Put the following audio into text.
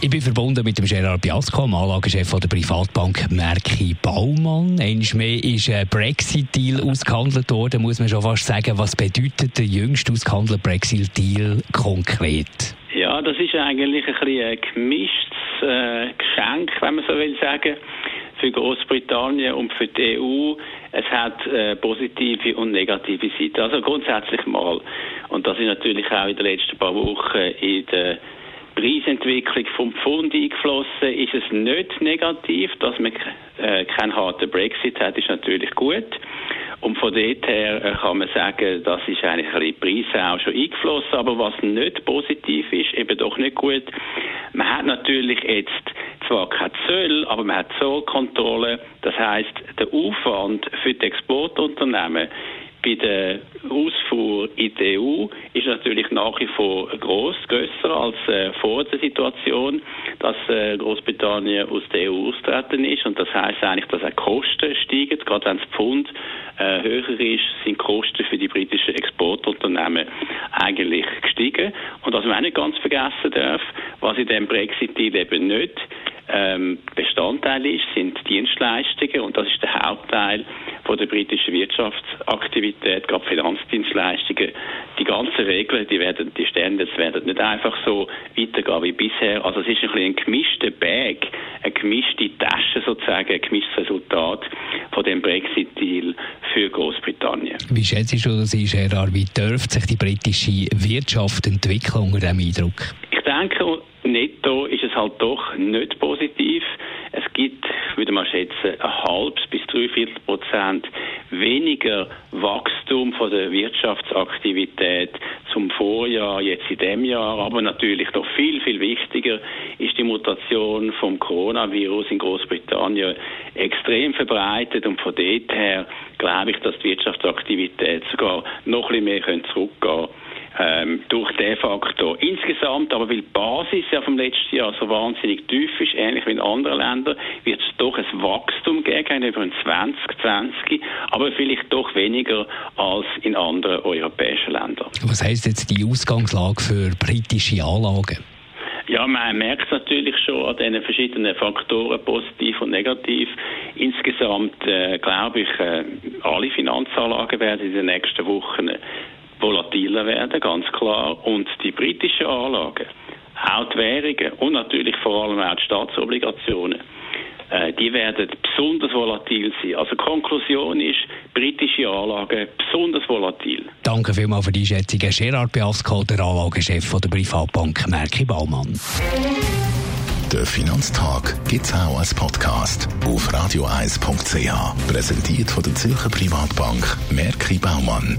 ich bin verbunden mit dem Gerard Biasco, dem Anlagechef der Privatbank Merki Baumann. Einmal mehr ist ein Brexit-Deal ausgehandelt worden, muss man schon fast sagen. Was bedeutet der jüngst ausgehandelte Brexit-Deal konkret? Ja, das ist eigentlich ein, bisschen ein gemischtes äh, Geschenk, wenn man so will sagen, für Großbritannien und für die EU. Es hat äh, positive und negative Seiten. Also grundsätzlich mal. Und das ist natürlich auch in den letzten paar Wochen in der Preisentwicklung vom Pfund eingeflossen, ist es nicht negativ, dass man äh, keinen harten Brexit hat, ist natürlich gut. Und von dort her äh, kann man sagen, das ist eigentlich ein bisschen Preise auch schon eingeflossen. Aber was nicht positiv ist, eben doch nicht gut. Man hat natürlich jetzt zwar kein Zoll, aber man hat Zollkontrolle. Das heißt, der Aufwand für die Exportunternehmen bei der Ausfuhr in die EU ist natürlich nach wie vor groß, größer als äh, vor der Situation, dass äh, Großbritannien aus der EU austreten ist. Und das heißt eigentlich, dass auch Kosten steigen. Gerade wenn das Pfund äh, höher ist, sind Kosten für die britischen Exportunternehmen eigentlich gestiegen. Und was man auch nicht ganz vergessen darf, was in dem Brexit-Deal eben nicht ähm, Bestandteil ist, sind Dienstleistungen und das ist der Hauptteil von der britischen Wirtschaftsaktivität, gerade Finanzdienstleistungen. Die ganzen Regeln, die werden, die Standards werden nicht einfach so weitergehen wie bisher. Also es ist ein bisschen ein gemischter Bag, eine gemischte Tasche sozusagen, ein gemischtes Resultat von dem Brexit-Deal für Großbritannien. Wie schätzt du das, Gerard? Wie dürfte sich die britische Wirtschaft entwickeln unter diesem Eindruck? Ich denke, halt doch nicht positiv. Es gibt, ich würde mal schätzen, ein halbes bis dreiviertel Prozent weniger Wachstum von der Wirtschaftsaktivität zum Vorjahr, jetzt in dem Jahr. Aber natürlich noch viel, viel wichtiger ist die Mutation vom Coronavirus in Großbritannien extrem verbreitet und von dort her glaube ich, dass die Wirtschaftsaktivität sogar noch ein bisschen mehr zurückgehen könnte ähm, durch den Faktor. Insgesamt, aber weil die Basis ja vom letzten Jahr so wahnsinnig tief ist, ähnlich wie in anderen Ländern, wird es doch ein Wachstum geben über 2020, aber vielleicht doch weniger als in anderen europäischen Ländern. Was heißt jetzt die Ausgangslage für britische Anlagen? Ja, man merkt natürlich schon an diesen verschiedenen Faktoren, positiv und negativ. Insgesamt äh, glaube ich, äh, alle Finanzanlagen werden in den nächsten Wochen volatiler werden, ganz klar. Und die britischen Anlagen, auch die Währungen und natürlich vor allem auch die Staatsobligationen, äh, die werden besonders volatil sein. Also Konklusion ist, britische Anlagen besonders volatil. Danke vielmals für die Einschätzung. Gerard Biasco, der Anlagechef der Privatbank Merki Baumann. Der Finanztag gibt es auch als Podcast auf radioeis.ch. Präsentiert von der Zürcher Privatbank Merki Baumann.